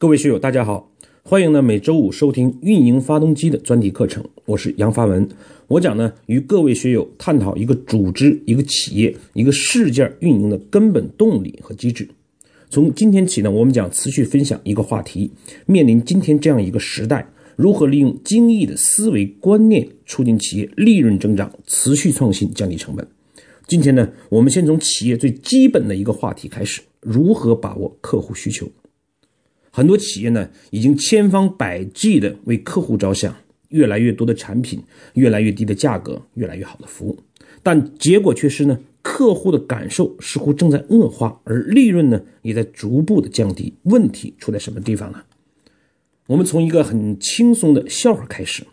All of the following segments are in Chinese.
各位学友，大家好，欢迎呢每周五收听运营发动机的专题课程，我是杨发文。我讲呢与各位学友探讨一个组织、一个企业、一个事件运营的根本动力和机制。从今天起呢，我们将持续分享一个话题：面临今天这样一个时代，如何利用精益的思维观念，促进企业利润增长、持续创新、降低成本。今天呢，我们先从企业最基本的一个话题开始：如何把握客户需求。很多企业呢，已经千方百计的为客户着想，越来越多的产品，越来越低的价格，越来越好的服务，但结果却是呢，客户的感受似乎正在恶化，而利润呢，也在逐步的降低。问题出在什么地方呢？我们从一个很轻松的笑话开始。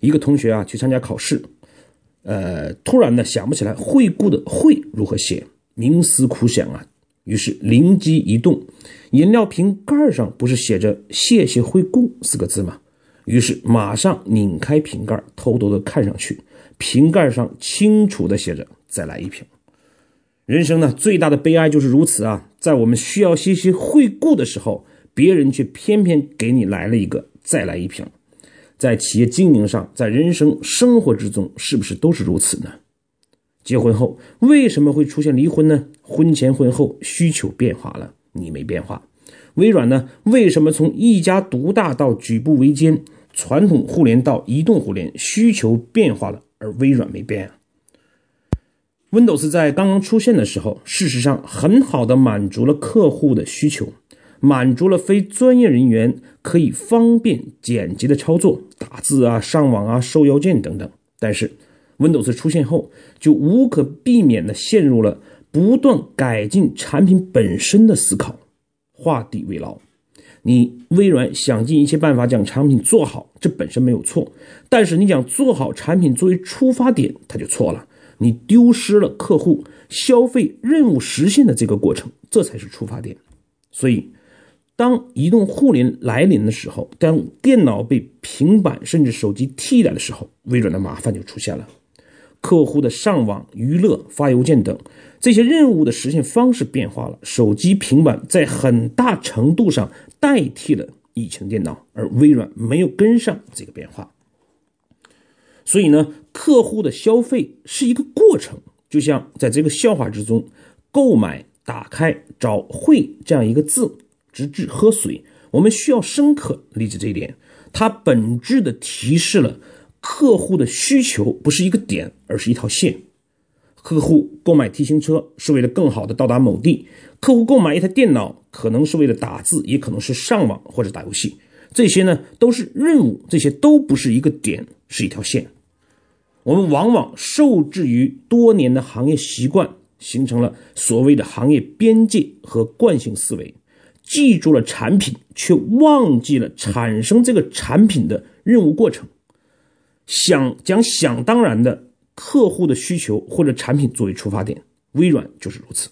一个同学啊，去参加考试，呃，突然呢，想不起来惠顾的惠如何写，冥思苦想啊。于是灵机一动，饮料瓶盖上不是写着“谢谢惠顾”四个字吗？于是马上拧开瓶盖，偷偷的看上去，瓶盖上清楚的写着“再来一瓶”。人生呢，最大的悲哀就是如此啊！在我们需要谢谢惠顾的时候，别人却偏偏给你来了一个“再来一瓶”。在企业经营上，在人生生活之中，是不是都是如此呢？结婚后为什么会出现离婚呢？婚前婚后需求变化了，你没变化。微软呢？为什么从一家独大到举步维艰，传统互联到移动互联，需求变化了，而微软没变啊？Windows 在刚刚出现的时候，事实上很好的满足了客户的需求，满足了非专业人员可以方便简洁的操作，打字啊、上网啊、收邮件等等。但是 Windows 出现后，就无可避免地陷入了不断改进产品本身的思考，画地为牢。你微软想尽一切办法将产品做好，这本身没有错。但是你想做好产品作为出发点，它就错了。你丢失了客户消费任务实现的这个过程，这才是出发点。所以，当移动互联来临的时候，当电脑被平板甚至手机替代的时候，微软的麻烦就出现了。客户的上网、娱乐、发邮件等这些任务的实现方式变化了，手机、平板在很大程度上代替了以前的电脑，而微软没有跟上这个变化。所以呢，客户的消费是一个过程，就像在这个笑话之中，购买、打开、找会这样一个字，直至喝水，我们需要深刻理解这一点，它本质的提示了。客户的需求不是一个点，而是一条线。客户购买 T 型车是为了更好的到达某地，客户购买一台电脑可能是为了打字，也可能是上网或者打游戏。这些呢都是任务，这些都不是一个点，是一条线。我们往往受制于多年的行业习惯，形成了所谓的行业边界和惯性思维，记住了产品，却忘记了产生这个产品的任务过程。想将想当然的客户的需求或者产品作为出发点，微软就是如此。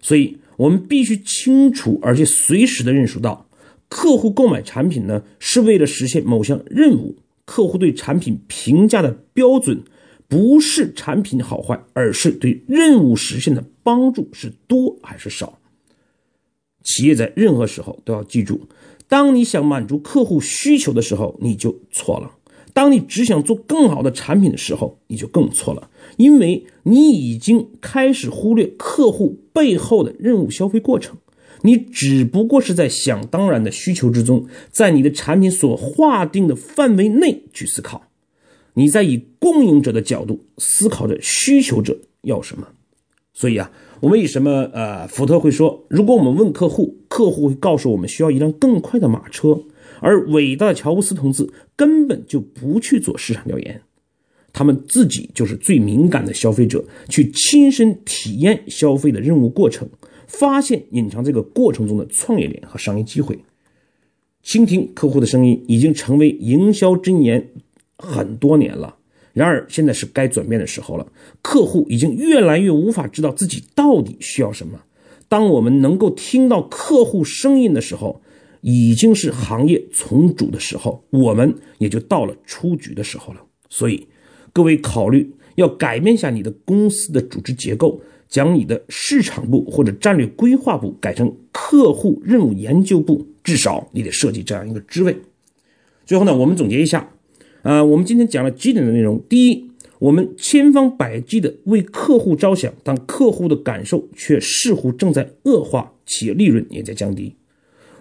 所以，我们必须清楚而且随时的认识到，客户购买产品呢，是为了实现某项任务。客户对产品评价的标准，不是产品好坏，而是对任务实现的帮助是多还是少。企业在任何时候都要记住，当你想满足客户需求的时候，你就错了。当你只想做更好的产品的时候，你就更错了，因为你已经开始忽略客户背后的任务消费过程。你只不过是在想当然的需求之中，在你的产品所划定的范围内去思考，你在以供应者的角度思考着需求者要什么。所以啊，我们为什么呃，福特会说，如果我们问客户，客户会告诉我们需要一辆更快的马车。而伟大的乔布斯同志根本就不去做市场调研，他们自己就是最敏感的消费者，去亲身体验消费的任务过程，发现隐藏这个过程中的创业链和商业机会。倾听客户的声音已经成为营销箴言很多年了，然而现在是该转变的时候了。客户已经越来越无法知道自己到底需要什么。当我们能够听到客户声音的时候。已经是行业重组的时候，我们也就到了出局的时候了。所以，各位考虑要改变一下你的公司的组织结构，将你的市场部或者战略规划部改成客。户任务研究部，至少你得设计这样一个职位。最后呢，我们总结一下，啊，我们今天讲了几点的内容。第一，我们千方百计的为客户着想，但客户的感受却似乎正在恶化，企业利润也在降低。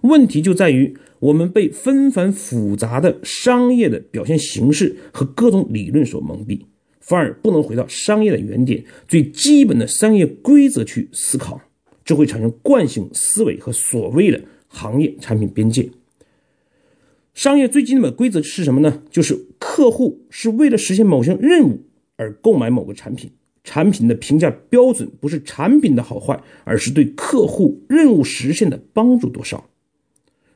问题就在于我们被纷繁复杂的商业的表现形式和各种理论所蒙蔽，反而不能回到商业的原点、最基本的商业规则去思考，这会产生惯性思维和所谓的行业产品边界。商业最基本的规则是什么呢？就是客户是为了实现某项任务而购买某个产品，产品的评价标准不是产品的好坏，而是对客户任务实现的帮助多少。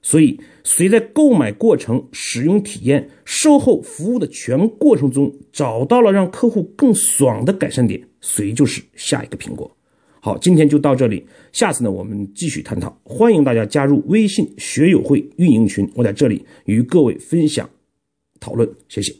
所以，谁在购买过程、使用体验、售后服务的全过程中找到了让客户更爽的改善点，谁就是下一个苹果。好，今天就到这里，下次呢我们继续探讨。欢迎大家加入微信学友会运营群，我在这里与各位分享讨论，谢谢。